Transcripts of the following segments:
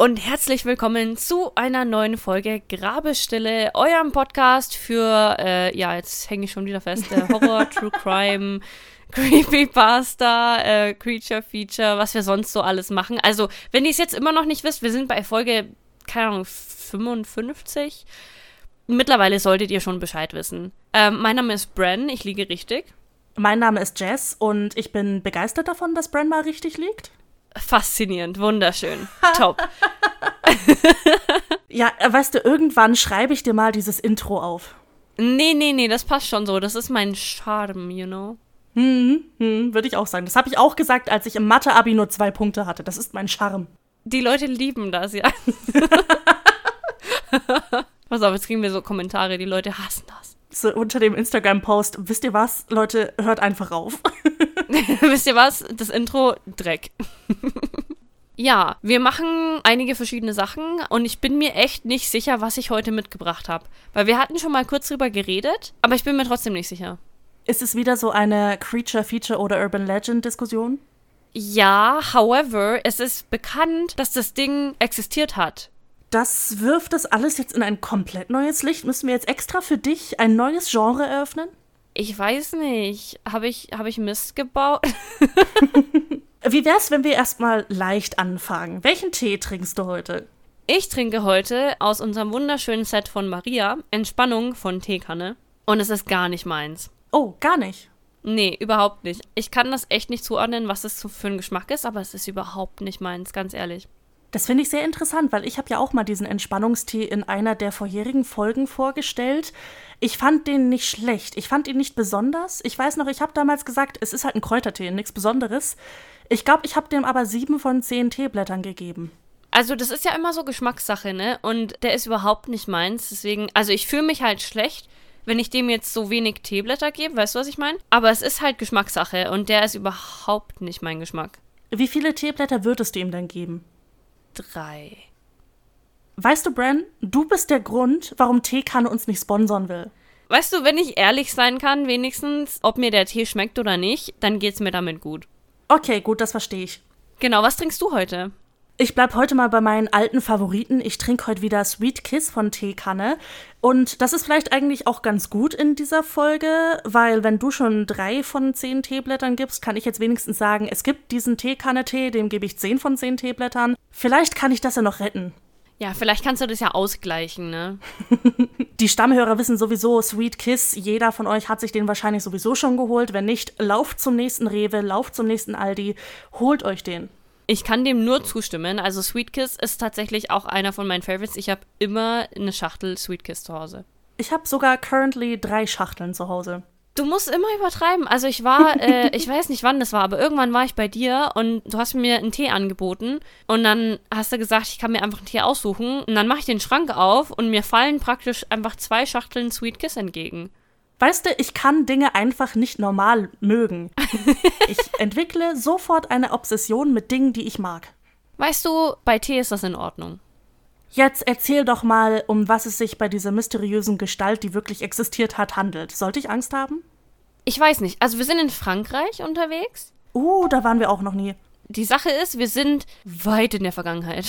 Und herzlich willkommen zu einer neuen Folge Grabestille, eurem Podcast für, äh, ja, jetzt hänge ich schon wieder fest, äh, Horror, True Crime, Creepypasta, äh, Creature Feature, was wir sonst so alles machen. Also, wenn ihr es jetzt immer noch nicht wisst, wir sind bei Folge, keine Ahnung, 55. Mittlerweile solltet ihr schon Bescheid wissen. Ähm, mein Name ist Bren, ich liege richtig. Mein Name ist Jess und ich bin begeistert davon, dass Bren mal richtig liegt. Faszinierend, wunderschön, top. ja, weißt du, irgendwann schreibe ich dir mal dieses Intro auf. Nee, nee, nee, das passt schon so. Das ist mein Charme, you know. Hm, hm, würde ich auch sagen. Das habe ich auch gesagt, als ich im Mathe-Abi nur zwei Punkte hatte. Das ist mein Charme. Die Leute lieben das, ja. Pass auf, jetzt kriegen wir so Kommentare, die Leute hassen das. So unter dem Instagram-Post, wisst ihr was, Leute, hört einfach auf. wisst ihr was? Das Intro, Dreck. ja, wir machen einige verschiedene Sachen und ich bin mir echt nicht sicher, was ich heute mitgebracht habe. Weil wir hatten schon mal kurz drüber geredet, aber ich bin mir trotzdem nicht sicher. Ist es wieder so eine Creature, Feature oder Urban Legend Diskussion? Ja, however, es ist bekannt, dass das Ding existiert hat. Das wirft das alles jetzt in ein komplett neues Licht. Müssen wir jetzt extra für dich ein neues Genre eröffnen? Ich weiß nicht. Habe ich, hab ich Mist gebaut? Wie wär's, wenn wir erstmal leicht anfangen? Welchen Tee trinkst du heute? Ich trinke heute aus unserem wunderschönen Set von Maria Entspannung von Teekanne. Und es ist gar nicht meins. Oh, gar nicht. Nee, überhaupt nicht. Ich kann das echt nicht zuordnen, was es für ein Geschmack ist, aber es ist überhaupt nicht meins, ganz ehrlich. Das finde ich sehr interessant, weil ich habe ja auch mal diesen Entspannungstee in einer der vorherigen Folgen vorgestellt. Ich fand den nicht schlecht. Ich fand ihn nicht besonders. Ich weiß noch, ich habe damals gesagt, es ist halt ein Kräutertee, nichts Besonderes. Ich glaube, ich habe dem aber sieben von zehn Teeblättern gegeben. Also das ist ja immer so Geschmackssache, ne? Und der ist überhaupt nicht meins. Deswegen, also ich fühle mich halt schlecht, wenn ich dem jetzt so wenig Teeblätter gebe. Weißt du, was ich meine? Aber es ist halt Geschmackssache und der ist überhaupt nicht mein Geschmack. Wie viele Teeblätter würdest du ihm dann geben? Drei. Weißt du, Bran, du bist der Grund, warum Teekanne uns nicht sponsern will. Weißt du, wenn ich ehrlich sein kann, wenigstens, ob mir der Tee schmeckt oder nicht, dann geht's mir damit gut. Okay, gut, das verstehe ich. Genau, was trinkst du heute? Ich bleib heute mal bei meinen alten Favoriten. Ich trinke heute wieder Sweet Kiss von Teekanne. Und das ist vielleicht eigentlich auch ganz gut in dieser Folge, weil wenn du schon drei von zehn Teeblättern gibst, kann ich jetzt wenigstens sagen, es gibt diesen Teekanne-Tee, dem gebe ich zehn von zehn Teeblättern. Vielleicht kann ich das ja noch retten. Ja, vielleicht kannst du das ja ausgleichen, ne? Die Stammhörer wissen sowieso, Sweet Kiss, jeder von euch hat sich den wahrscheinlich sowieso schon geholt. Wenn nicht, lauft zum nächsten Rewe, lauft zum nächsten Aldi, holt euch den. Ich kann dem nur zustimmen. Also Sweet Kiss ist tatsächlich auch einer von meinen Favorites. Ich habe immer eine Schachtel Sweet Kiss zu Hause. Ich habe sogar currently drei Schachteln zu Hause. Du musst immer übertreiben. Also ich war, äh, ich weiß nicht wann das war, aber irgendwann war ich bei dir und du hast mir einen Tee angeboten und dann hast du gesagt, ich kann mir einfach einen Tee aussuchen und dann mache ich den Schrank auf und mir fallen praktisch einfach zwei Schachteln Sweet Kiss entgegen. Weißt du, ich kann Dinge einfach nicht normal mögen. ich entwickle sofort eine Obsession mit Dingen, die ich mag. Weißt du, bei Tee ist das in Ordnung. Jetzt erzähl doch mal, um was es sich bei dieser mysteriösen Gestalt, die wirklich existiert hat, handelt. Sollte ich Angst haben? Ich weiß nicht. Also wir sind in Frankreich unterwegs. Uh, da waren wir auch noch nie. Die Sache ist, wir sind weit in der Vergangenheit.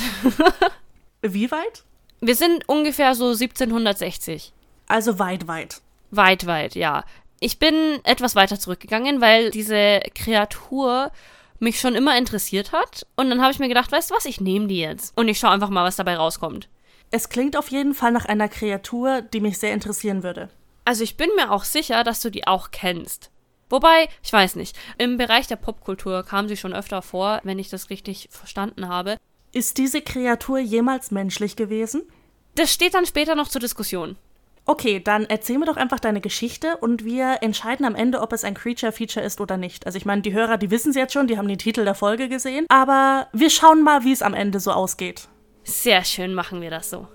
Wie weit? Wir sind ungefähr so 1760. Also weit, weit. Weit, weit, ja. Ich bin etwas weiter zurückgegangen, weil diese Kreatur mich schon immer interessiert hat. Und dann habe ich mir gedacht, weißt du was, ich nehme die jetzt. Und ich schaue einfach mal, was dabei rauskommt. Es klingt auf jeden Fall nach einer Kreatur, die mich sehr interessieren würde. Also ich bin mir auch sicher, dass du die auch kennst. Wobei, ich weiß nicht, im Bereich der Popkultur kam sie schon öfter vor, wenn ich das richtig verstanden habe. Ist diese Kreatur jemals menschlich gewesen? Das steht dann später noch zur Diskussion. Okay, dann erzähl mir doch einfach deine Geschichte und wir entscheiden am Ende, ob es ein Creature-Feature ist oder nicht. Also ich meine, die Hörer, die wissen es jetzt schon, die haben den Titel der Folge gesehen, aber wir schauen mal, wie es am Ende so ausgeht. Sehr schön machen wir das so.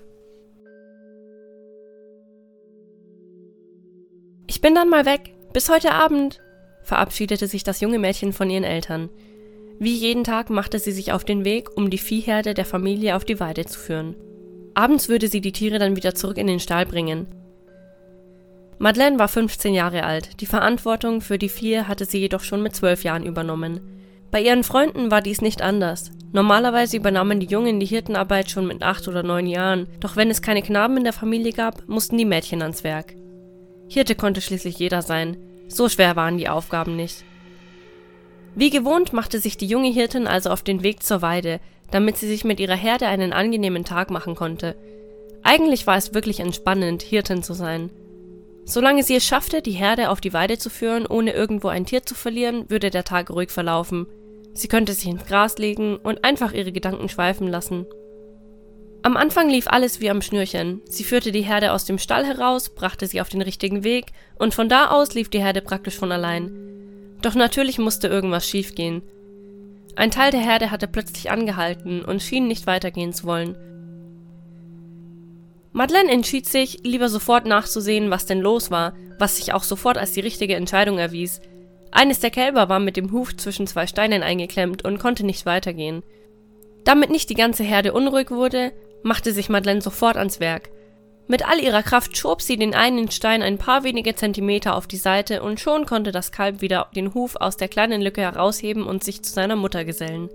Ich bin dann mal weg. Bis heute Abend, verabschiedete sich das junge Mädchen von ihren Eltern. Wie jeden Tag machte sie sich auf den Weg, um die Viehherde der Familie auf die Weide zu führen. Abends würde sie die Tiere dann wieder zurück in den Stall bringen. Madeleine war 15 Jahre alt, die Verantwortung für die vier hatte sie jedoch schon mit 12 Jahren übernommen. Bei ihren Freunden war dies nicht anders. Normalerweise übernahmen die Jungen die Hirtenarbeit schon mit acht oder neun Jahren, doch wenn es keine Knaben in der Familie gab, mussten die Mädchen ans Werk. Hirte konnte schließlich jeder sein, so schwer waren die Aufgaben nicht. Wie gewohnt machte sich die junge Hirtin also auf den Weg zur Weide, damit sie sich mit ihrer Herde einen angenehmen Tag machen konnte. Eigentlich war es wirklich entspannend, Hirtin zu sein. Solange sie es schaffte, die Herde auf die Weide zu führen, ohne irgendwo ein Tier zu verlieren, würde der Tag ruhig verlaufen. Sie könnte sich ins Gras legen und einfach ihre Gedanken schweifen lassen. Am Anfang lief alles wie am Schnürchen. Sie führte die Herde aus dem Stall heraus, brachte sie auf den richtigen Weg und von da aus lief die Herde praktisch von allein. Doch natürlich musste irgendwas schiefgehen. Ein Teil der Herde hatte plötzlich angehalten und schien nicht weitergehen zu wollen. Madeleine entschied sich, lieber sofort nachzusehen, was denn los war, was sich auch sofort als die richtige Entscheidung erwies. Eines der Kälber war mit dem Huf zwischen zwei Steinen eingeklemmt und konnte nicht weitergehen. Damit nicht die ganze Herde unruhig wurde, machte sich Madeleine sofort ans Werk. Mit all ihrer Kraft schob sie den einen Stein ein paar wenige Zentimeter auf die Seite und schon konnte das Kalb wieder den Huf aus der kleinen Lücke herausheben und sich zu seiner Mutter gesellen.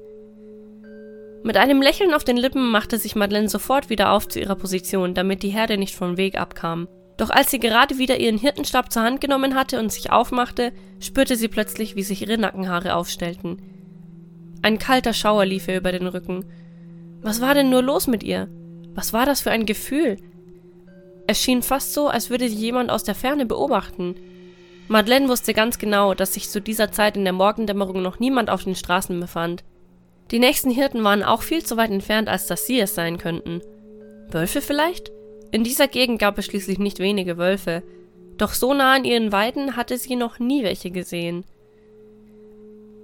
Mit einem Lächeln auf den Lippen machte sich Madeleine sofort wieder auf zu ihrer Position, damit die Herde nicht vom Weg abkam. Doch als sie gerade wieder ihren Hirtenstab zur Hand genommen hatte und sich aufmachte, spürte sie plötzlich, wie sich ihre Nackenhaare aufstellten. Ein kalter Schauer lief ihr über den Rücken, was war denn nur los mit ihr? Was war das für ein Gefühl? Es schien fast so, als würde sie jemand aus der Ferne beobachten. Madeleine wusste ganz genau, dass sich zu dieser Zeit in der Morgendämmerung noch niemand auf den Straßen befand. Die nächsten Hirten waren auch viel zu weit entfernt, als dass sie es sein könnten. Wölfe vielleicht? In dieser Gegend gab es schließlich nicht wenige Wölfe, doch so nah an ihren Weiden hatte sie noch nie welche gesehen.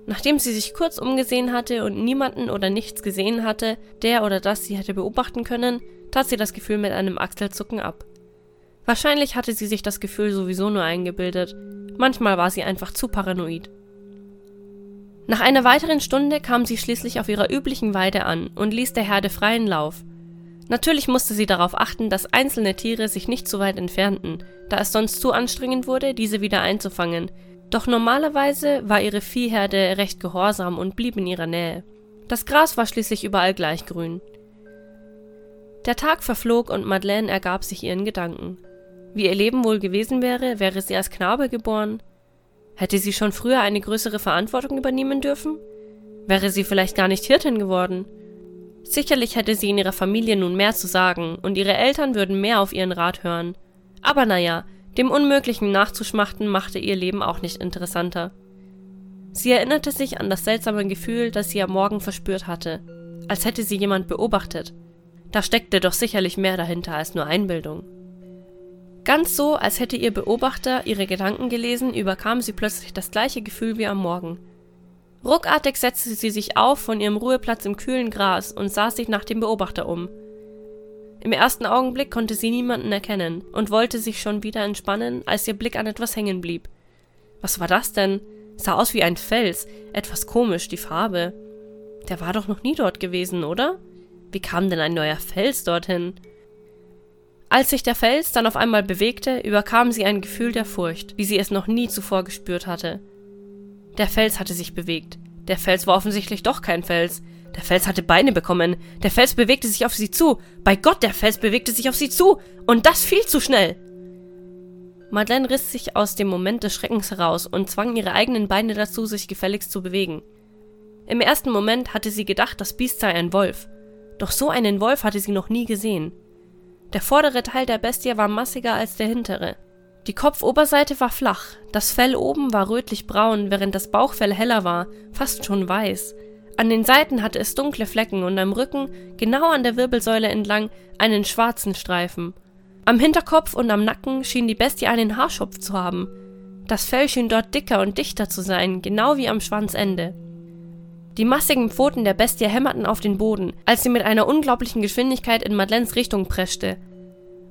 Nachdem sie sich kurz umgesehen hatte und niemanden oder nichts gesehen hatte, der oder das sie hätte beobachten können, tat sie das Gefühl mit einem Achselzucken ab. Wahrscheinlich hatte sie sich das Gefühl sowieso nur eingebildet, manchmal war sie einfach zu paranoid. Nach einer weiteren Stunde kam sie schließlich auf ihrer üblichen Weide an und ließ der Herde freien Lauf. Natürlich musste sie darauf achten, dass einzelne Tiere sich nicht zu weit entfernten, da es sonst zu anstrengend wurde, diese wieder einzufangen, doch normalerweise war ihre Viehherde recht gehorsam und blieb in ihrer Nähe. Das Gras war schließlich überall gleich grün. Der Tag verflog und Madeleine ergab sich ihren Gedanken. Wie ihr Leben wohl gewesen wäre, wäre sie als Knabe geboren? Hätte sie schon früher eine größere Verantwortung übernehmen dürfen? Wäre sie vielleicht gar nicht Hirtin geworden? Sicherlich hätte sie in ihrer Familie nun mehr zu sagen und ihre Eltern würden mehr auf ihren Rat hören. Aber naja, dem Unmöglichen nachzuschmachten machte ihr Leben auch nicht interessanter. Sie erinnerte sich an das seltsame Gefühl, das sie am Morgen verspürt hatte, als hätte sie jemand beobachtet. Da steckte doch sicherlich mehr dahinter als nur Einbildung. Ganz so, als hätte ihr Beobachter ihre Gedanken gelesen, überkam sie plötzlich das gleiche Gefühl wie am Morgen. Ruckartig setzte sie sich auf von ihrem Ruheplatz im kühlen Gras und sah sich nach dem Beobachter um. Im ersten Augenblick konnte sie niemanden erkennen und wollte sich schon wieder entspannen, als ihr Blick an etwas hängen blieb. Was war das denn? Sah aus wie ein Fels, etwas komisch, die Farbe. Der war doch noch nie dort gewesen, oder? Wie kam denn ein neuer Fels dorthin? Als sich der Fels dann auf einmal bewegte, überkam sie ein Gefühl der Furcht, wie sie es noch nie zuvor gespürt hatte. Der Fels hatte sich bewegt. Der Fels war offensichtlich doch kein Fels. Der Fels hatte Beine bekommen. Der Fels bewegte sich auf sie zu. Bei Gott, der Fels bewegte sich auf sie zu. Und das viel zu schnell. Madeleine riss sich aus dem Moment des Schreckens heraus und zwang ihre eigenen Beine dazu, sich gefälligst zu bewegen. Im ersten Moment hatte sie gedacht, das Biest sei ein Wolf. Doch so einen Wolf hatte sie noch nie gesehen. Der vordere Teil der Bestie war massiger als der hintere. Die Kopfoberseite war flach, das Fell oben war rötlich-braun, während das Bauchfell heller war, fast schon weiß. An den Seiten hatte es dunkle Flecken und am Rücken, genau an der Wirbelsäule entlang, einen schwarzen Streifen. Am Hinterkopf und am Nacken schien die Bestie einen Haarschopf zu haben. Das Fell schien dort dicker und dichter zu sein, genau wie am Schwanzende. Die massigen Pfoten der Bestie hämmerten auf den Boden, als sie mit einer unglaublichen Geschwindigkeit in Madeleines Richtung preschte.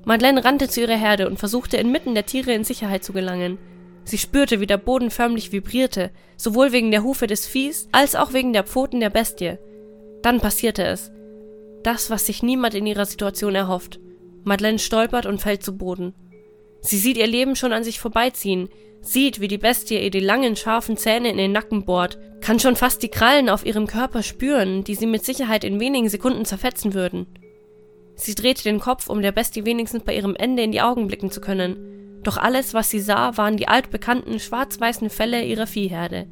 Madeleine rannte zu ihrer Herde und versuchte inmitten der Tiere in Sicherheit zu gelangen. Sie spürte, wie der Boden förmlich vibrierte, sowohl wegen der Hufe des Viehs als auch wegen der Pfoten der Bestie. Dann passierte es. Das, was sich niemand in ihrer Situation erhofft. Madeleine stolpert und fällt zu Boden. Sie sieht ihr Leben schon an sich vorbeiziehen. Sieht, wie die Bestie ihr die langen, scharfen Zähne in den Nacken bohrt, kann schon fast die Krallen auf ihrem Körper spüren, die sie mit Sicherheit in wenigen Sekunden zerfetzen würden. Sie drehte den Kopf, um der Bestie wenigstens bei ihrem Ende in die Augen blicken zu können. Doch alles, was sie sah, waren die altbekannten schwarz-weißen Felle ihrer Viehherde.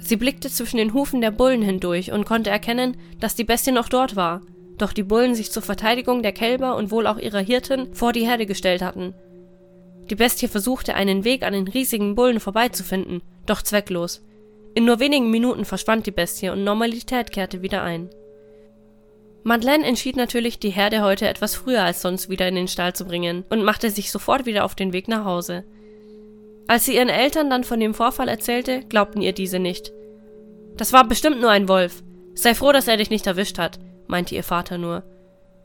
Sie blickte zwischen den Hufen der Bullen hindurch und konnte erkennen, dass die Bestie noch dort war, doch die Bullen sich zur Verteidigung der Kälber und wohl auch ihrer Hirten vor die Herde gestellt hatten. Die Bestie versuchte einen Weg an den riesigen Bullen vorbeizufinden, doch zwecklos. In nur wenigen Minuten verschwand die Bestie und Normalität kehrte wieder ein. Madeleine entschied natürlich, die Herde heute etwas früher als sonst wieder in den Stall zu bringen und machte sich sofort wieder auf den Weg nach Hause. Als sie ihren Eltern dann von dem Vorfall erzählte, glaubten ihr diese nicht. Das war bestimmt nur ein Wolf. Sei froh, dass er dich nicht erwischt hat, meinte ihr Vater nur.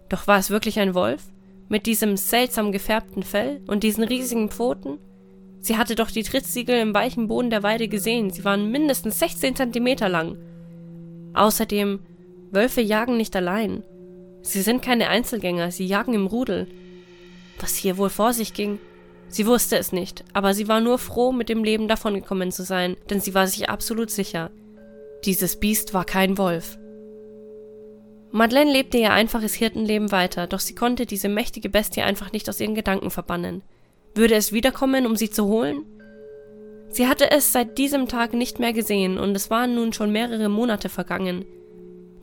Doch war es wirklich ein Wolf? Mit diesem seltsam gefärbten Fell und diesen riesigen Pfoten? Sie hatte doch die Trittsiegel im weichen Boden der Weide gesehen, sie waren mindestens 16 Zentimeter lang. Außerdem, Wölfe jagen nicht allein. Sie sind keine Einzelgänger, sie jagen im Rudel. Was hier wohl vor sich ging? Sie wusste es nicht, aber sie war nur froh, mit dem Leben davongekommen zu sein, denn sie war sich absolut sicher. Dieses Biest war kein Wolf. Madeleine lebte ihr einfaches Hirtenleben weiter, doch sie konnte diese mächtige Bestie einfach nicht aus ihren Gedanken verbannen. Würde es wiederkommen, um sie zu holen? Sie hatte es seit diesem Tag nicht mehr gesehen, und es waren nun schon mehrere Monate vergangen.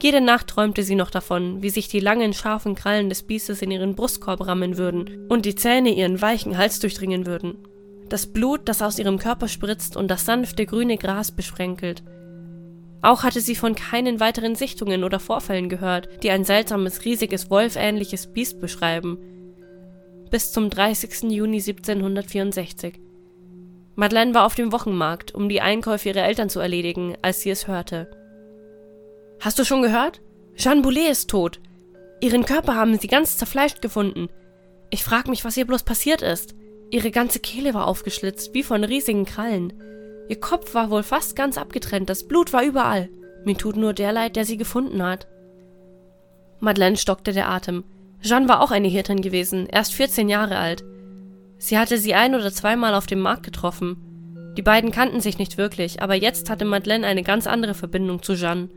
Jede Nacht träumte sie noch davon, wie sich die langen, scharfen Krallen des Biestes in ihren Brustkorb rammen würden und die Zähne ihren weichen Hals durchdringen würden. Das Blut, das aus ihrem Körper spritzt und das sanfte grüne Gras besprenkelt – auch hatte sie von keinen weiteren Sichtungen oder Vorfällen gehört, die ein seltsames, riesiges, wolfähnliches Biest beschreiben. Bis zum 30. Juni 1764. Madeleine war auf dem Wochenmarkt, um die Einkäufe ihrer Eltern zu erledigen, als sie es hörte. Hast du schon gehört? Jeanne Boulet ist tot. Ihren Körper haben sie ganz zerfleischt gefunden. Ich frag mich, was ihr bloß passiert ist. Ihre ganze Kehle war aufgeschlitzt, wie von riesigen Krallen. Ihr Kopf war wohl fast ganz abgetrennt, das Blut war überall. Mir tut nur der leid, der sie gefunden hat. Madeleine stockte der Atem. Jeanne war auch eine Hirtin gewesen, erst 14 Jahre alt. Sie hatte sie ein oder zweimal auf dem Markt getroffen. Die beiden kannten sich nicht wirklich, aber jetzt hatte Madeleine eine ganz andere Verbindung zu Jeanne.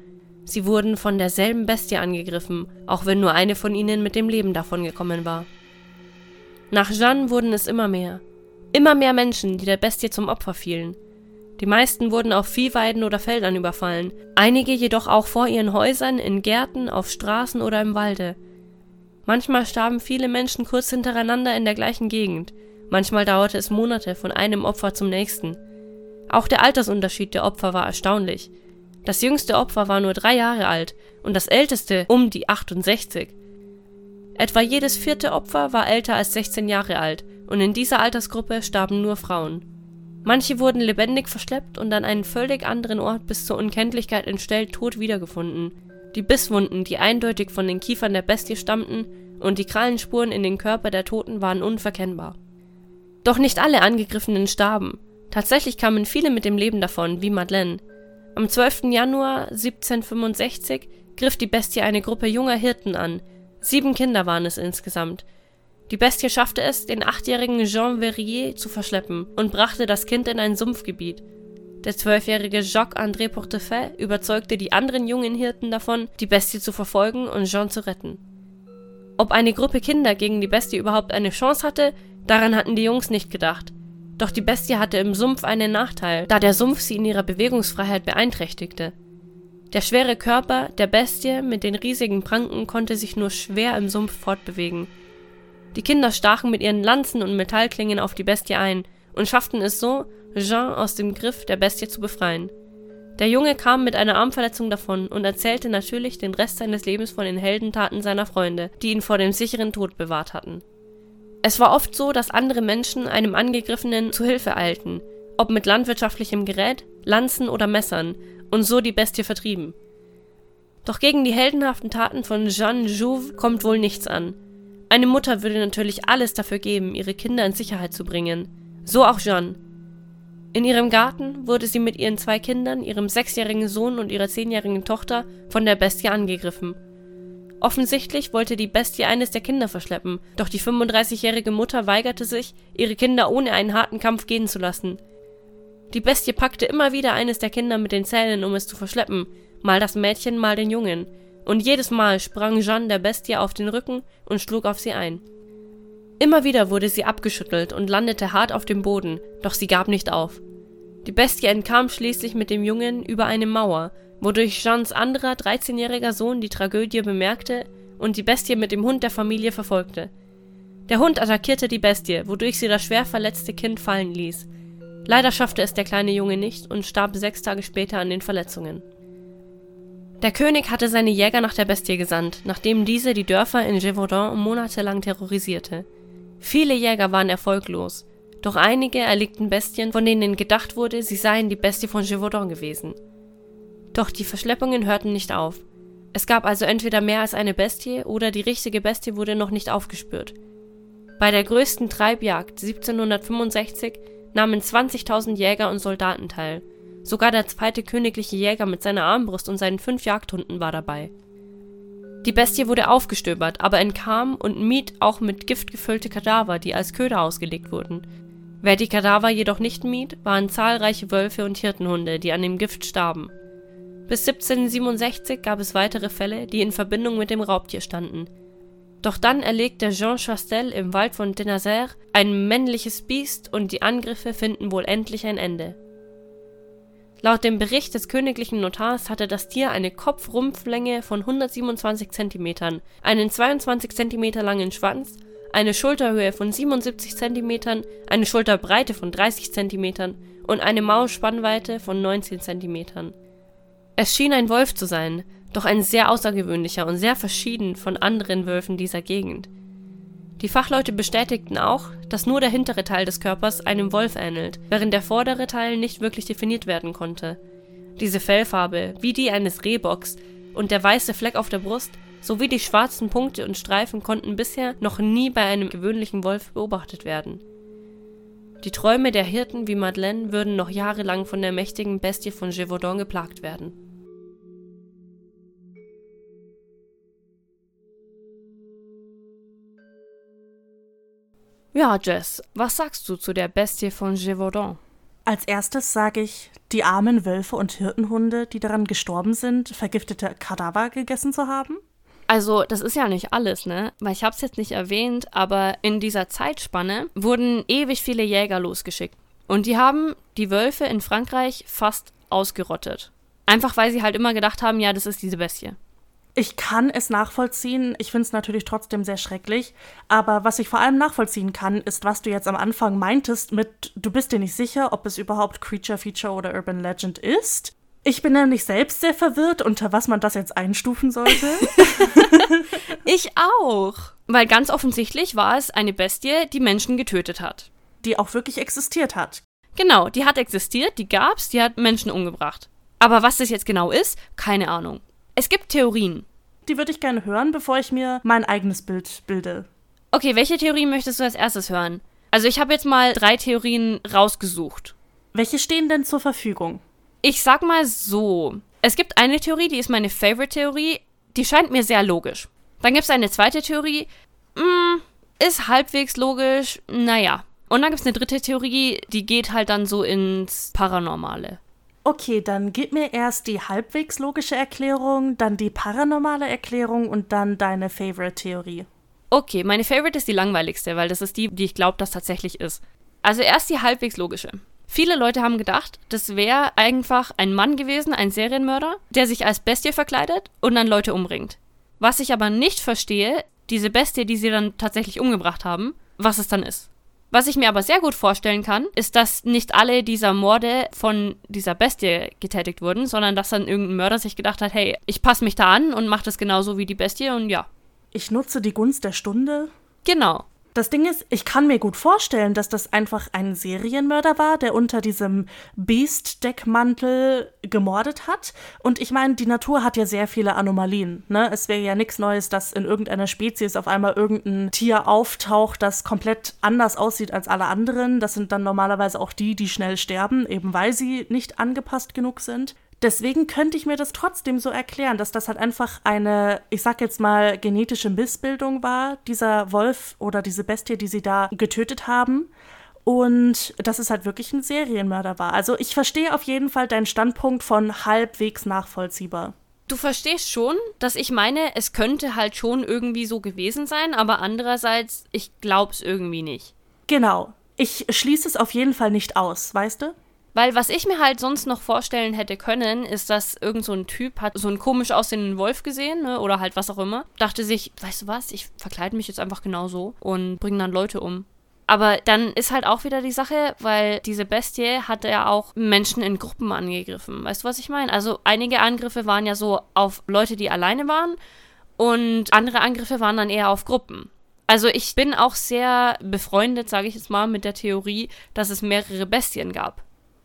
Sie wurden von derselben Bestie angegriffen, auch wenn nur eine von ihnen mit dem Leben davongekommen war. Nach Jeanne wurden es immer mehr. Immer mehr Menschen, die der Bestie zum Opfer fielen. Die meisten wurden auf Viehweiden oder Feldern überfallen, einige jedoch auch vor ihren Häusern, in Gärten, auf Straßen oder im Walde. Manchmal starben viele Menschen kurz hintereinander in der gleichen Gegend, manchmal dauerte es Monate von einem Opfer zum nächsten. Auch der Altersunterschied der Opfer war erstaunlich. Das jüngste Opfer war nur drei Jahre alt und das älteste um die 68. Etwa jedes vierte Opfer war älter als 16 Jahre alt und in dieser Altersgruppe starben nur Frauen. Manche wurden lebendig verschleppt und an einen völlig anderen Ort bis zur Unkenntlichkeit entstellt tot wiedergefunden. Die Bisswunden, die eindeutig von den Kiefern der Bestie stammten, und die Krallenspuren in den Körper der Toten waren unverkennbar. Doch nicht alle Angegriffenen starben. Tatsächlich kamen viele mit dem Leben davon, wie Madeleine. Am 12. Januar 1765 griff die Bestie eine Gruppe junger Hirten an. Sieben Kinder waren es insgesamt, die Bestie schaffte es, den achtjährigen Jean Verrier zu verschleppen und brachte das Kind in ein Sumpfgebiet. Der zwölfjährige Jacques-André Portefeuille überzeugte die anderen jungen Hirten davon, die Bestie zu verfolgen und Jean zu retten. Ob eine Gruppe Kinder gegen die Bestie überhaupt eine Chance hatte, daran hatten die Jungs nicht gedacht. Doch die Bestie hatte im Sumpf einen Nachteil, da der Sumpf sie in ihrer Bewegungsfreiheit beeinträchtigte. Der schwere Körper der Bestie mit den riesigen Pranken konnte sich nur schwer im Sumpf fortbewegen – die Kinder stachen mit ihren Lanzen und Metallklingen auf die Bestie ein und schafften es so, Jean aus dem Griff der Bestie zu befreien. Der Junge kam mit einer Armverletzung davon und erzählte natürlich den Rest seines Lebens von den Heldentaten seiner Freunde, die ihn vor dem sicheren Tod bewahrt hatten. Es war oft so, dass andere Menschen einem Angegriffenen zu Hilfe eilten, ob mit landwirtschaftlichem Gerät, Lanzen oder Messern, und so die Bestie vertrieben. Doch gegen die heldenhaften Taten von Jeanne Jouve kommt wohl nichts an. Eine Mutter würde natürlich alles dafür geben, ihre Kinder in Sicherheit zu bringen. So auch Jeanne. In ihrem Garten wurde sie mit ihren zwei Kindern, ihrem sechsjährigen Sohn und ihrer zehnjährigen Tochter, von der Bestie angegriffen. Offensichtlich wollte die Bestie eines der Kinder verschleppen, doch die 35-jährige Mutter weigerte sich, ihre Kinder ohne einen harten Kampf gehen zu lassen. Die Bestie packte immer wieder eines der Kinder mit den Zähnen, um es zu verschleppen, mal das Mädchen, mal den Jungen, und jedes Mal sprang Jeanne der Bestie auf den Rücken und schlug auf sie ein. Immer wieder wurde sie abgeschüttelt und landete hart auf dem Boden, doch sie gab nicht auf. Die Bestie entkam schließlich mit dem Jungen über eine Mauer, wodurch Jeans anderer 13-jähriger Sohn die Tragödie bemerkte und die Bestie mit dem Hund der Familie verfolgte. Der Hund attackierte die Bestie, wodurch sie das schwer verletzte Kind fallen ließ. Leider schaffte es der kleine Junge nicht und starb sechs Tage später an den Verletzungen. Der König hatte seine Jäger nach der Bestie gesandt, nachdem diese die Dörfer in Gévaudan monatelang terrorisierte. Viele Jäger waren erfolglos, doch einige erlegten Bestien, von denen gedacht wurde, sie seien die Bestie von Gévaudan gewesen. Doch die Verschleppungen hörten nicht auf. Es gab also entweder mehr als eine Bestie oder die richtige Bestie wurde noch nicht aufgespürt. Bei der größten Treibjagd 1765 nahmen 20.000 Jäger und Soldaten teil. Sogar der zweite königliche Jäger mit seiner Armbrust und seinen fünf Jagdhunden war dabei. Die Bestie wurde aufgestöbert, aber entkam und mied auch mit Gift gefüllte Kadaver, die als Köder ausgelegt wurden. Wer die Kadaver jedoch nicht mied, waren zahlreiche Wölfe und Hirtenhunde, die an dem Gift starben. Bis 1767 gab es weitere Fälle, die in Verbindung mit dem Raubtier standen. Doch dann erlegte Jean Chastel im Wald von Denazer ein männliches Biest und die Angriffe finden wohl endlich ein Ende. Laut dem Bericht des königlichen Notars hatte das Tier eine Kopf-Rumpflänge von 127 cm, einen 22 cm langen Schwanz, eine Schulterhöhe von 77 cm, eine Schulterbreite von 30 cm und eine Maulspannweite von 19 cm. Es schien ein Wolf zu sein, doch ein sehr außergewöhnlicher und sehr verschieden von anderen Wölfen dieser Gegend. Die Fachleute bestätigten auch, dass nur der hintere Teil des Körpers einem Wolf ähnelt, während der vordere Teil nicht wirklich definiert werden konnte. Diese Fellfarbe, wie die eines Rehbocks, und der weiße Fleck auf der Brust, sowie die schwarzen Punkte und Streifen konnten bisher noch nie bei einem gewöhnlichen Wolf beobachtet werden. Die Träume der Hirten wie Madeleine würden noch jahrelang von der mächtigen Bestie von Gévaudan geplagt werden. Ja, Jess, was sagst du zu der Bestie von Gévaudan? Als erstes sage ich, die armen Wölfe und Hirtenhunde, die daran gestorben sind, vergiftete Kadaver gegessen zu haben. Also, das ist ja nicht alles, ne? Weil ich habe es jetzt nicht erwähnt, aber in dieser Zeitspanne wurden ewig viele Jäger losgeschickt. Und die haben die Wölfe in Frankreich fast ausgerottet. Einfach weil sie halt immer gedacht haben, ja, das ist diese Bestie. Ich kann es nachvollziehen. Ich finde es natürlich trotzdem sehr schrecklich. Aber was ich vor allem nachvollziehen kann, ist, was du jetzt am Anfang meintest mit, du bist dir nicht sicher, ob es überhaupt Creature Feature oder Urban Legend ist. Ich bin nämlich selbst sehr verwirrt, unter was man das jetzt einstufen sollte. ich auch. Weil ganz offensichtlich war es eine Bestie, die Menschen getötet hat. Die auch wirklich existiert hat. Genau, die hat existiert, die gab's, die hat Menschen umgebracht. Aber was das jetzt genau ist, keine Ahnung. Es gibt Theorien. Die würde ich gerne hören, bevor ich mir mein eigenes Bild bilde. Okay, welche Theorie möchtest du als erstes hören? Also ich habe jetzt mal drei Theorien rausgesucht. Welche stehen denn zur Verfügung? Ich sag mal so. Es gibt eine Theorie, die ist meine Favorite-Theorie. Die scheint mir sehr logisch. Dann gibt es eine zweite Theorie. Mh, hm, ist halbwegs logisch. Naja. Und dann gibt es eine dritte Theorie, die geht halt dann so ins Paranormale. Okay, dann gib mir erst die halbwegs logische Erklärung, dann die paranormale Erklärung und dann deine Favorite-Theorie. Okay, meine Favorite ist die langweiligste, weil das ist die, die ich glaube, das tatsächlich ist. Also erst die halbwegs logische. Viele Leute haben gedacht, das wäre einfach ein Mann gewesen, ein Serienmörder, der sich als Bestie verkleidet und dann Leute umbringt. Was ich aber nicht verstehe, diese Bestie, die sie dann tatsächlich umgebracht haben, was es dann ist. Was ich mir aber sehr gut vorstellen kann, ist, dass nicht alle dieser Morde von dieser Bestie getätigt wurden, sondern dass dann irgendein Mörder sich gedacht hat, hey, ich passe mich da an und mache das genauso wie die Bestie und ja. Ich nutze die Gunst der Stunde. Genau. Das Ding ist, ich kann mir gut vorstellen, dass das einfach ein Serienmörder war, der unter diesem Beast-Deckmantel gemordet hat. Und ich meine, die Natur hat ja sehr viele Anomalien. Ne? Es wäre ja nichts Neues, dass in irgendeiner Spezies auf einmal irgendein Tier auftaucht, das komplett anders aussieht als alle anderen. Das sind dann normalerweise auch die, die schnell sterben, eben weil sie nicht angepasst genug sind. Deswegen könnte ich mir das trotzdem so erklären, dass das halt einfach eine, ich sag jetzt mal, genetische Missbildung war, dieser Wolf oder diese Bestie, die sie da getötet haben. Und dass es halt wirklich ein Serienmörder war. Also ich verstehe auf jeden Fall deinen Standpunkt von halbwegs nachvollziehbar. Du verstehst schon, dass ich meine, es könnte halt schon irgendwie so gewesen sein, aber andererseits, ich glaub's irgendwie nicht. Genau. Ich schließe es auf jeden Fall nicht aus, weißt du? Weil was ich mir halt sonst noch vorstellen hätte können, ist, dass irgend so ein Typ hat so einen komisch aussehenden Wolf gesehen, ne, oder halt was auch immer, dachte sich, weißt du was, ich verkleide mich jetzt einfach genau so und bringe dann Leute um. Aber dann ist halt auch wieder die Sache, weil diese Bestie hatte ja auch Menschen in Gruppen angegriffen. Weißt du, was ich meine? Also einige Angriffe waren ja so auf Leute, die alleine waren und andere Angriffe waren dann eher auf Gruppen. Also ich bin auch sehr befreundet, sage ich jetzt mal, mit der Theorie, dass es mehrere Bestien gab.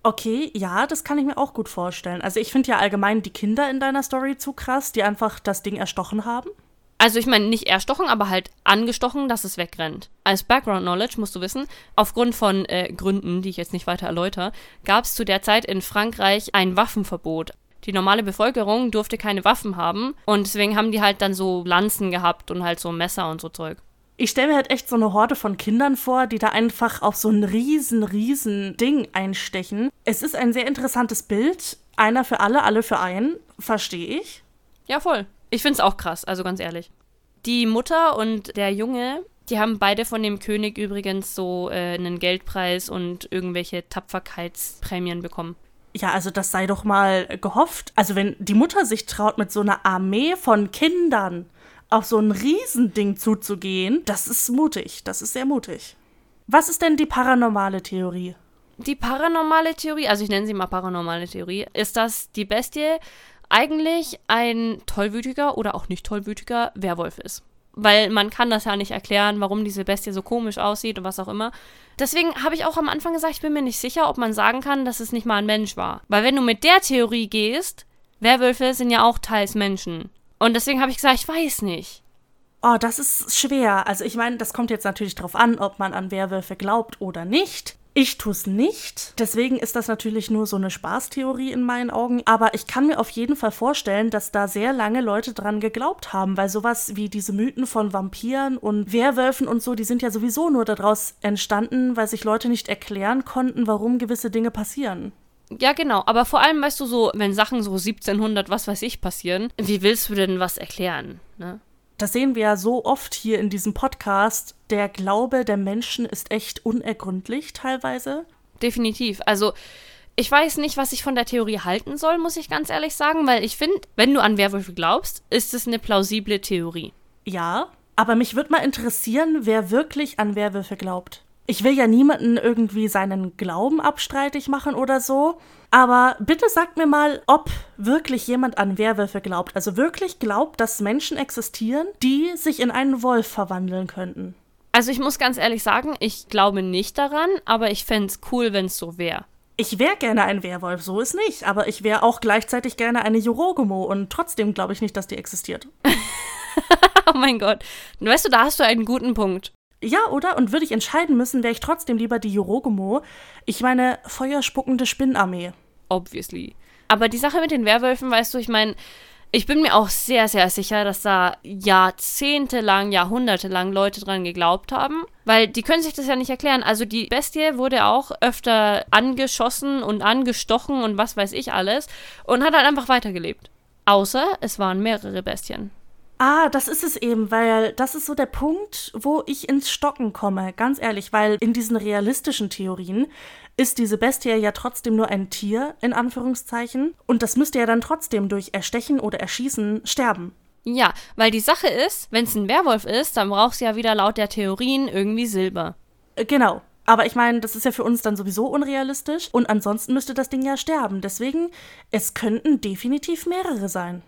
Okay, ja, das kann ich mir auch gut vorstellen. Also ich finde ja allgemein die Kinder in deiner Story zu krass, die einfach das Ding erstochen haben. Also ich meine nicht erstochen, aber halt angestochen, dass es wegrennt. Als Background Knowledge musst du wissen, aufgrund von äh, Gründen, die ich jetzt nicht weiter erläutere, gab es zu der Zeit in Frankreich ein Waffenverbot. Die normale Bevölkerung durfte keine Waffen haben und deswegen haben die halt dann so Lanzen gehabt und halt so Messer und so Zeug. Ich stelle mir halt echt so eine Horde von Kindern vor, die da einfach auf so ein riesen, riesen Ding einstechen. Es ist ein sehr interessantes Bild. Einer für alle, alle für einen. Verstehe ich. Ja, voll. Ich finde es auch krass, also ganz ehrlich. Die Mutter und der Junge, die haben beide von dem König übrigens so äh, einen Geldpreis und irgendwelche Tapferkeitsprämien bekommen. Ja, also das sei doch mal gehofft. Also wenn die Mutter sich traut, mit so einer Armee von Kindern auf so ein Riesending zuzugehen, das ist mutig. Das ist sehr mutig. Was ist denn die paranormale Theorie? Die paranormale Theorie, also ich nenne sie mal paranormale Theorie, ist, dass die Bestie eigentlich ein tollwütiger oder auch nicht tollwütiger Werwolf ist. Weil man kann das ja nicht erklären, warum diese Bestie so komisch aussieht und was auch immer. Deswegen habe ich auch am Anfang gesagt, ich bin mir nicht sicher, ob man sagen kann, dass es nicht mal ein Mensch war. Weil wenn du mit der Theorie gehst, Werwölfe sind ja auch teils Menschen. Und deswegen habe ich gesagt, ich weiß nicht. Oh, das ist schwer. Also ich meine, das kommt jetzt natürlich darauf an, ob man an Werwölfe glaubt oder nicht. Ich tue es nicht. Deswegen ist das natürlich nur so eine Spaßtheorie in meinen Augen. Aber ich kann mir auf jeden Fall vorstellen, dass da sehr lange Leute dran geglaubt haben, weil sowas wie diese Mythen von Vampiren und Werwölfen und so, die sind ja sowieso nur daraus entstanden, weil sich Leute nicht erklären konnten, warum gewisse Dinge passieren. Ja, genau. Aber vor allem, weißt du, so, wenn Sachen so 1700, was weiß ich, passieren, wie willst du denn was erklären, ne? Das sehen wir ja so oft hier in diesem Podcast. Der Glaube der Menschen ist echt unergründlich teilweise. Definitiv. Also, ich weiß nicht, was ich von der Theorie halten soll, muss ich ganz ehrlich sagen, weil ich finde, wenn du an Werwölfe glaubst, ist es eine plausible Theorie. Ja, aber mich würde mal interessieren, wer wirklich an Werwölfe glaubt ich will ja niemanden irgendwie seinen Glauben abstreitig machen oder so. Aber bitte sagt mir mal, ob wirklich jemand an Werwölfe glaubt. Also wirklich glaubt, dass Menschen existieren, die sich in einen Wolf verwandeln könnten. Also ich muss ganz ehrlich sagen, ich glaube nicht daran, aber ich fände es cool, wenn es so wäre. Ich wäre gerne ein Werwolf, so ist nicht. Aber ich wäre auch gleichzeitig gerne eine Jorogomo und trotzdem glaube ich nicht, dass die existiert. oh mein Gott. Weißt du, da hast du einen guten Punkt. Ja, oder? Und würde ich entscheiden müssen, wäre ich trotzdem lieber die Yorogomo. Ich meine, feuerspuckende Spinnarmee. Obviously. Aber die Sache mit den Werwölfen, weißt du, ich meine, ich bin mir auch sehr, sehr sicher, dass da jahrzehntelang, jahrhundertelang Leute dran geglaubt haben. Weil die können sich das ja nicht erklären. Also die Bestie wurde auch öfter angeschossen und angestochen und was weiß ich alles. Und hat halt einfach weitergelebt. Außer es waren mehrere Bestien. Ah, das ist es eben, weil das ist so der Punkt, wo ich ins Stocken komme, ganz ehrlich, weil in diesen realistischen Theorien ist diese Bestie ja trotzdem nur ein Tier, in Anführungszeichen, und das müsste ja dann trotzdem durch Erstechen oder Erschießen sterben. Ja, weil die Sache ist, wenn es ein Werwolf ist, dann brauchst du ja wieder laut der Theorien irgendwie Silber. Äh, genau. Aber ich meine, das ist ja für uns dann sowieso unrealistisch und ansonsten müsste das Ding ja sterben. Deswegen, es könnten definitiv mehrere sein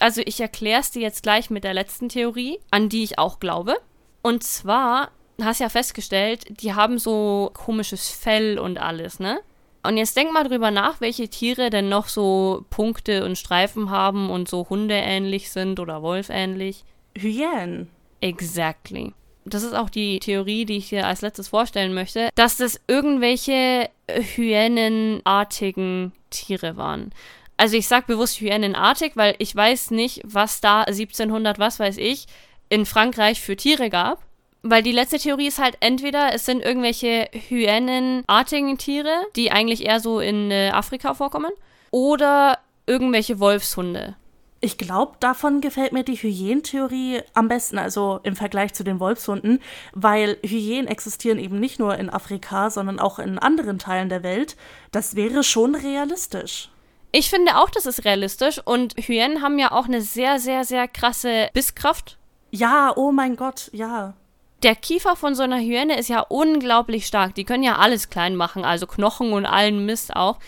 also ich erkläre es dir jetzt gleich mit der letzten Theorie, an die ich auch glaube. Und zwar, hast ja festgestellt, die haben so komisches Fell und alles, ne? Und jetzt denk mal drüber nach, welche Tiere denn noch so Punkte und Streifen haben und so hundeähnlich sind oder wolfähnlich. Hyänen. Exactly. Das ist auch die Theorie, die ich dir als letztes vorstellen möchte, dass das irgendwelche hyänenartigen Tiere waren. Also ich sag bewusst hyänenartig, weil ich weiß nicht, was da 1700, was weiß ich, in Frankreich für Tiere gab. Weil die letzte Theorie ist halt entweder, es sind irgendwelche hyänenartigen Tiere, die eigentlich eher so in äh, Afrika vorkommen, oder irgendwelche Wolfshunde. Ich glaube, davon gefällt mir die Hyänentheorie am besten, also im Vergleich zu den Wolfshunden, weil Hyänen existieren eben nicht nur in Afrika, sondern auch in anderen Teilen der Welt. Das wäre schon realistisch. Ich finde auch, das ist realistisch und Hyänen haben ja auch eine sehr, sehr, sehr krasse Bisskraft. Ja, oh mein Gott, ja. Der Kiefer von so einer Hyäne ist ja unglaublich stark. Die können ja alles klein machen, also Knochen und allen Mist auch.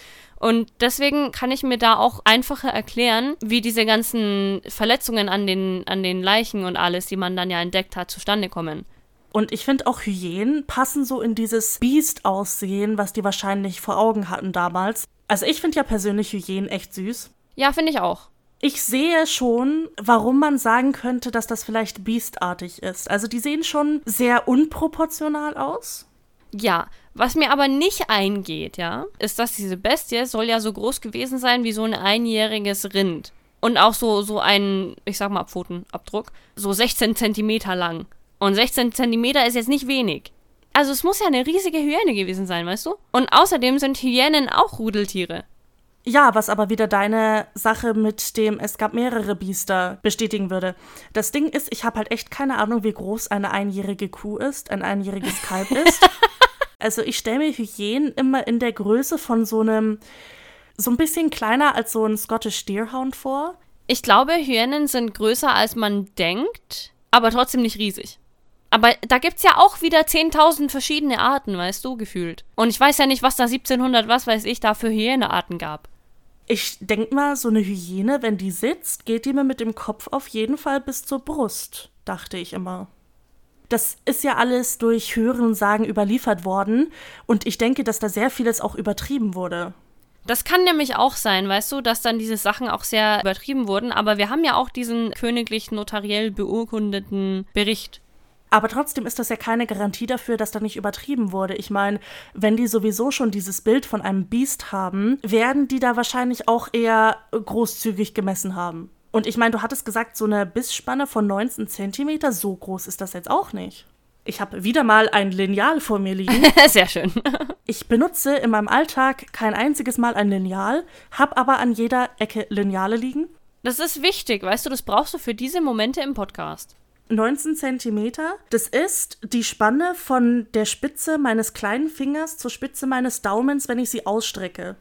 Und deswegen kann ich mir da auch einfacher erklären, wie diese ganzen Verletzungen an den, an den Leichen und alles, die man dann ja entdeckt hat, zustande kommen. Und ich finde auch Hyänen passen so in dieses Biest-Aussehen, was die wahrscheinlich vor Augen hatten damals. Also ich finde ja persönlich Hyänen echt süß. Ja, finde ich auch. Ich sehe schon, warum man sagen könnte, dass das vielleicht biestartig ist. Also die sehen schon sehr unproportional aus. Ja, was mir aber nicht eingeht, ja, ist, dass diese Bestie soll ja so groß gewesen sein wie so ein einjähriges Rind. Und auch so, so ein, ich sag mal, Pfotenabdruck, so 16 Zentimeter lang. Und 16 Zentimeter ist jetzt nicht wenig. Also es muss ja eine riesige Hyäne gewesen sein, weißt du? Und außerdem sind Hyänen auch Rudeltiere. Ja, was aber wieder deine Sache mit dem es gab mehrere Biester bestätigen würde. Das Ding ist, ich habe halt echt keine Ahnung, wie groß eine einjährige Kuh ist, ein einjähriges Kalb ist. also ich stelle mir Hyänen immer in der Größe von so einem, so ein bisschen kleiner als so ein Scottish Deerhound vor. Ich glaube, Hyänen sind größer, als man denkt, aber trotzdem nicht riesig. Aber da gibt's ja auch wieder 10.000 verschiedene Arten, weißt du, gefühlt. Und ich weiß ja nicht, was da 1700, was weiß ich, da für Hyänearten gab. Ich denk mal, so eine Hyäne, wenn die sitzt, geht die mir mit dem Kopf auf jeden Fall bis zur Brust, dachte ich immer. Das ist ja alles durch Hören Sagen überliefert worden und ich denke, dass da sehr vieles auch übertrieben wurde. Das kann nämlich auch sein, weißt du, dass dann diese Sachen auch sehr übertrieben wurden, aber wir haben ja auch diesen königlich notariell beurkundeten Bericht aber trotzdem ist das ja keine Garantie dafür, dass da nicht übertrieben wurde. Ich meine, wenn die sowieso schon dieses Bild von einem Biest haben, werden die da wahrscheinlich auch eher großzügig gemessen haben. Und ich meine, du hattest gesagt, so eine Bissspanne von 19 Zentimeter, so groß ist das jetzt auch nicht. Ich habe wieder mal ein Lineal vor mir liegen. Sehr schön. ich benutze in meinem Alltag kein einziges Mal ein Lineal, habe aber an jeder Ecke Lineale liegen. Das ist wichtig, weißt du, das brauchst du für diese Momente im Podcast. 19 Zentimeter. Das ist die Spanne von der Spitze meines kleinen Fingers zur Spitze meines Daumens, wenn ich sie ausstrecke.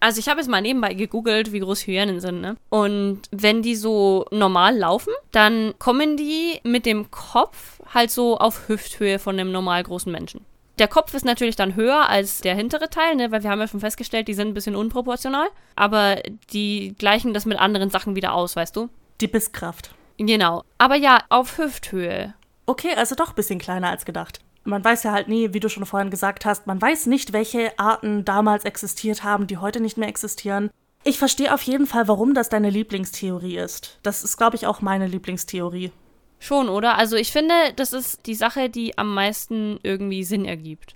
Also ich habe jetzt mal nebenbei gegoogelt, wie groß Hyänen sind, ne? Und wenn die so normal laufen, dann kommen die mit dem Kopf halt so auf Hüfthöhe von einem normal großen Menschen. Der Kopf ist natürlich dann höher als der hintere Teil, ne? weil wir haben ja schon festgestellt, die sind ein bisschen unproportional. Aber die gleichen das mit anderen Sachen wieder aus, weißt du? Die Bisskraft. Genau. Aber ja, auf Hüfthöhe. Okay, also doch ein bisschen kleiner als gedacht. Man weiß ja halt nie, wie du schon vorhin gesagt hast, man weiß nicht, welche Arten damals existiert haben, die heute nicht mehr existieren. Ich verstehe auf jeden Fall, warum das deine Lieblingstheorie ist. Das ist, glaube ich, auch meine Lieblingstheorie. Schon, oder? Also ich finde, das ist die Sache, die am meisten irgendwie Sinn ergibt.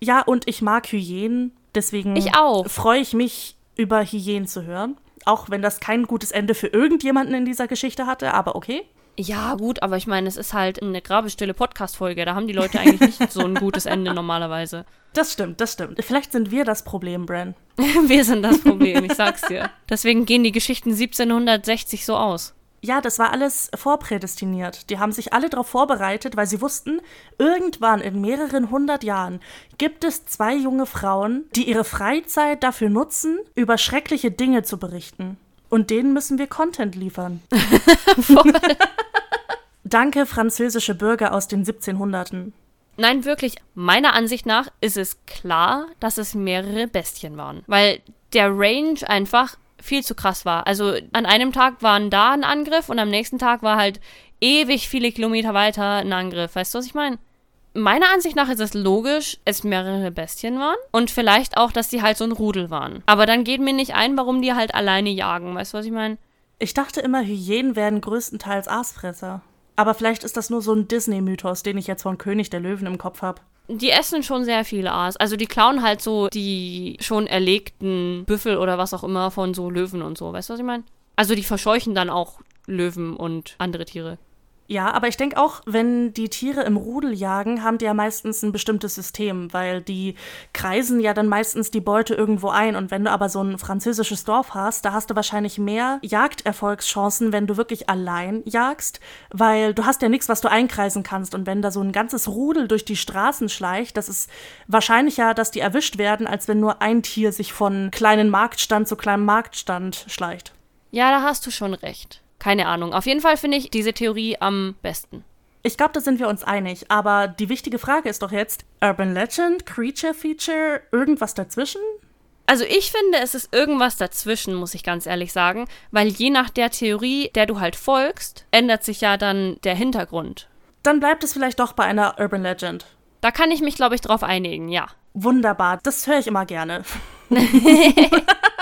Ja, und ich mag Hyänen, deswegen ich auch. freue ich mich, über Hyänen zu hören. Auch wenn das kein gutes Ende für irgendjemanden in dieser Geschichte hatte, aber okay. Ja, gut, aber ich meine, es ist halt eine grabestille Podcast-Folge. Da haben die Leute eigentlich nicht so ein gutes Ende normalerweise. Das stimmt, das stimmt. Vielleicht sind wir das Problem, Bran. wir sind das Problem, ich sag's dir. Deswegen gehen die Geschichten 1760 so aus. Ja, das war alles vorprädestiniert. Die haben sich alle darauf vorbereitet, weil sie wussten, irgendwann in mehreren hundert Jahren gibt es zwei junge Frauen, die ihre Freizeit dafür nutzen, über schreckliche Dinge zu berichten. Und denen müssen wir Content liefern. Danke, französische Bürger aus den 1700ern. Nein, wirklich, meiner Ansicht nach ist es klar, dass es mehrere Bestien waren. Weil der Range einfach viel zu krass war. Also an einem Tag war da ein Angriff und am nächsten Tag war halt ewig viele Kilometer weiter ein Angriff. Weißt du, was ich meine? Meiner Ansicht nach ist es logisch, es mehrere Bestien waren und vielleicht auch, dass die halt so ein Rudel waren. Aber dann geht mir nicht ein, warum die halt alleine jagen. Weißt du, was ich meine? Ich dachte immer, Hyänen werden größtenteils Aasfresser. Aber vielleicht ist das nur so ein Disney-Mythos, den ich jetzt von König der Löwen im Kopf habe. Die essen schon sehr viel Aas. Also die klauen halt so die schon erlegten Büffel oder was auch immer von so Löwen und so. Weißt du, was ich meine? Also die verscheuchen dann auch Löwen und andere Tiere. Ja, aber ich denke auch, wenn die Tiere im Rudel jagen, haben die ja meistens ein bestimmtes System, weil die kreisen ja dann meistens die Beute irgendwo ein. Und wenn du aber so ein französisches Dorf hast, da hast du wahrscheinlich mehr Jagderfolgschancen, wenn du wirklich allein jagst, weil du hast ja nichts, was du einkreisen kannst. Und wenn da so ein ganzes Rudel durch die Straßen schleicht, das ist wahrscheinlicher, dass die erwischt werden, als wenn nur ein Tier sich von kleinen Marktstand zu kleinem Marktstand schleicht. Ja, da hast du schon recht. Keine Ahnung. Auf jeden Fall finde ich diese Theorie am besten. Ich glaube, da sind wir uns einig. Aber die wichtige Frage ist doch jetzt: Urban Legend, Creature Feature, irgendwas dazwischen? Also ich finde, es ist irgendwas dazwischen, muss ich ganz ehrlich sagen, weil je nach der Theorie, der du halt folgst, ändert sich ja dann der Hintergrund. Dann bleibt es vielleicht doch bei einer Urban Legend. Da kann ich mich, glaube ich, drauf einigen, ja. Wunderbar, das höre ich immer gerne.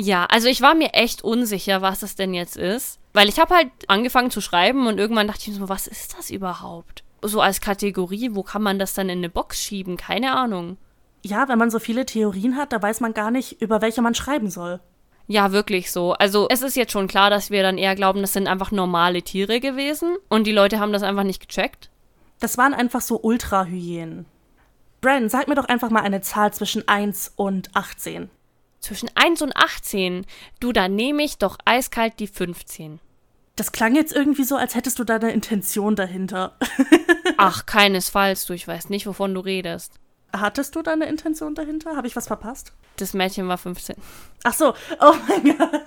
ja, also ich war mir echt unsicher, was das denn jetzt ist. Weil ich habe halt angefangen zu schreiben und irgendwann dachte ich mir so, was ist das überhaupt? So als Kategorie, wo kann man das dann in eine Box schieben? Keine Ahnung. Ja, wenn man so viele Theorien hat, da weiß man gar nicht, über welche man schreiben soll. Ja, wirklich so. Also es ist jetzt schon klar, dass wir dann eher glauben, das sind einfach normale Tiere gewesen und die Leute haben das einfach nicht gecheckt. Das waren einfach so Ultrahyänen. Bran, sag mir doch einfach mal eine Zahl zwischen 1 und 18. Zwischen 1 und 18. Du, da nehme ich doch eiskalt die 15. Das klang jetzt irgendwie so, als hättest du da eine Intention dahinter. Ach, keinesfalls, du, ich weiß nicht, wovon du redest. Hattest du da eine Intention dahinter? Habe ich was verpasst? Das Mädchen war 15. Ach so, oh mein Gott.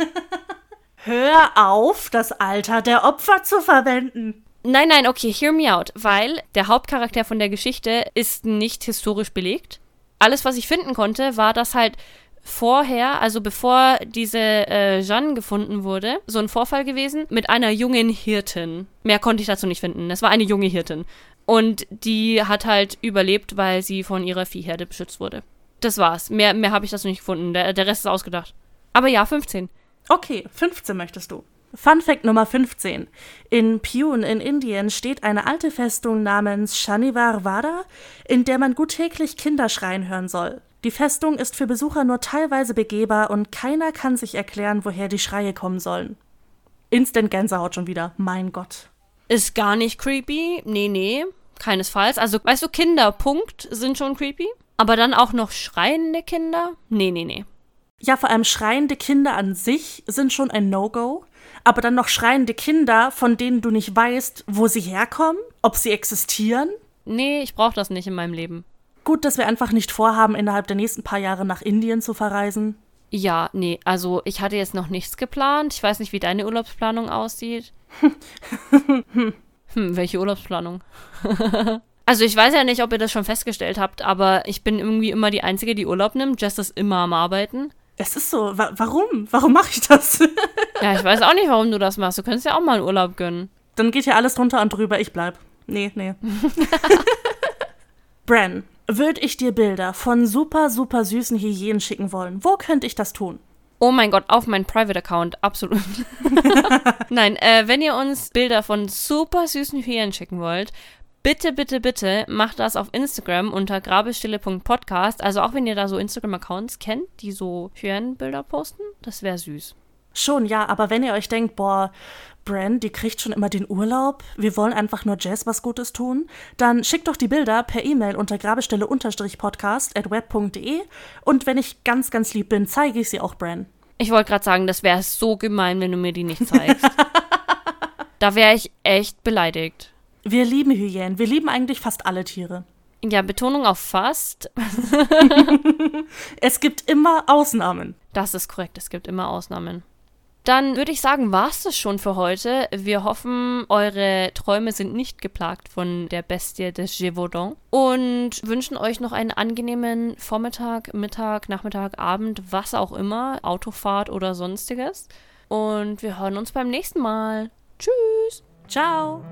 Hör auf, das Alter der Opfer zu verwenden. Nein, nein, okay, hear me out, weil der Hauptcharakter von der Geschichte ist nicht historisch belegt. Alles, was ich finden konnte, war, dass halt vorher, also bevor diese äh, Jeanne gefunden wurde, so ein Vorfall gewesen mit einer jungen Hirtin. Mehr konnte ich dazu nicht finden. Es war eine junge Hirtin. Und die hat halt überlebt, weil sie von ihrer Viehherde beschützt wurde. Das war's. Mehr, mehr habe ich dazu nicht gefunden. Der, der Rest ist ausgedacht. Aber ja, 15. Okay, 15 möchtest du. Fun Fact Nummer 15. In Pune in Indien steht eine alte Festung namens Shanivar Vada, in der man gut täglich Kinder schreien hören soll. Die Festung ist für Besucher nur teilweise begehbar und keiner kann sich erklären, woher die Schreie kommen sollen. Instant Gänsehaut schon wieder. Mein Gott. Ist gar nicht creepy. Nee, nee. Keinesfalls. Also, weißt du, Kinder, Punkt, sind schon creepy. Aber dann auch noch schreiende Kinder? Nee, nee, nee. Ja, vor allem schreiende Kinder an sich sind schon ein No-Go. Aber dann noch schreiende Kinder, von denen du nicht weißt, wo sie herkommen, ob sie existieren? Nee, ich brauche das nicht in meinem Leben. Gut, dass wir einfach nicht vorhaben, innerhalb der nächsten paar Jahre nach Indien zu verreisen. Ja, nee, also ich hatte jetzt noch nichts geplant. Ich weiß nicht, wie deine Urlaubsplanung aussieht. hm, welche Urlaubsplanung? also ich weiß ja nicht, ob ihr das schon festgestellt habt, aber ich bin irgendwie immer die Einzige, die Urlaub nimmt. Jess ist immer am Arbeiten. Es ist so. Wa warum? Warum mache ich das? ja, ich weiß auch nicht, warum du das machst. Du könntest ja auch mal einen Urlaub gönnen. Dann geht ja alles drunter und drüber. Ich bleib. Nee, nee. Bran, würde ich dir Bilder von super, super süßen Hyänen schicken wollen, wo könnte ich das tun? Oh mein Gott, auf meinen Private Account, absolut. Nein, äh, wenn ihr uns Bilder von super süßen Hyänen schicken wollt, bitte, bitte, bitte macht das auf Instagram unter grabestille.podcast. Also auch wenn ihr da so Instagram-Accounts kennt, die so Hyänenbilder posten, das wäre süß. Schon, ja, aber wenn ihr euch denkt, boah, Brand, die kriegt schon immer den Urlaub, wir wollen einfach nur Jazz was Gutes tun, dann schickt doch die Bilder per E-Mail unter grabestelle-podcast at web.de und wenn ich ganz, ganz lieb bin, zeige ich sie auch Bran. Ich wollte gerade sagen, das wäre so gemein, wenn du mir die nicht zeigst. da wäre ich echt beleidigt. Wir lieben Hyänen, wir lieben eigentlich fast alle Tiere. Ja, Betonung auf fast. es gibt immer Ausnahmen. Das ist korrekt, es gibt immer Ausnahmen. Dann würde ich sagen, war es das schon für heute. Wir hoffen, eure Träume sind nicht geplagt von der Bestie des Gévaudan und wünschen euch noch einen angenehmen Vormittag, Mittag, Nachmittag, Abend, was auch immer, Autofahrt oder sonstiges. Und wir hören uns beim nächsten Mal. Tschüss. Ciao.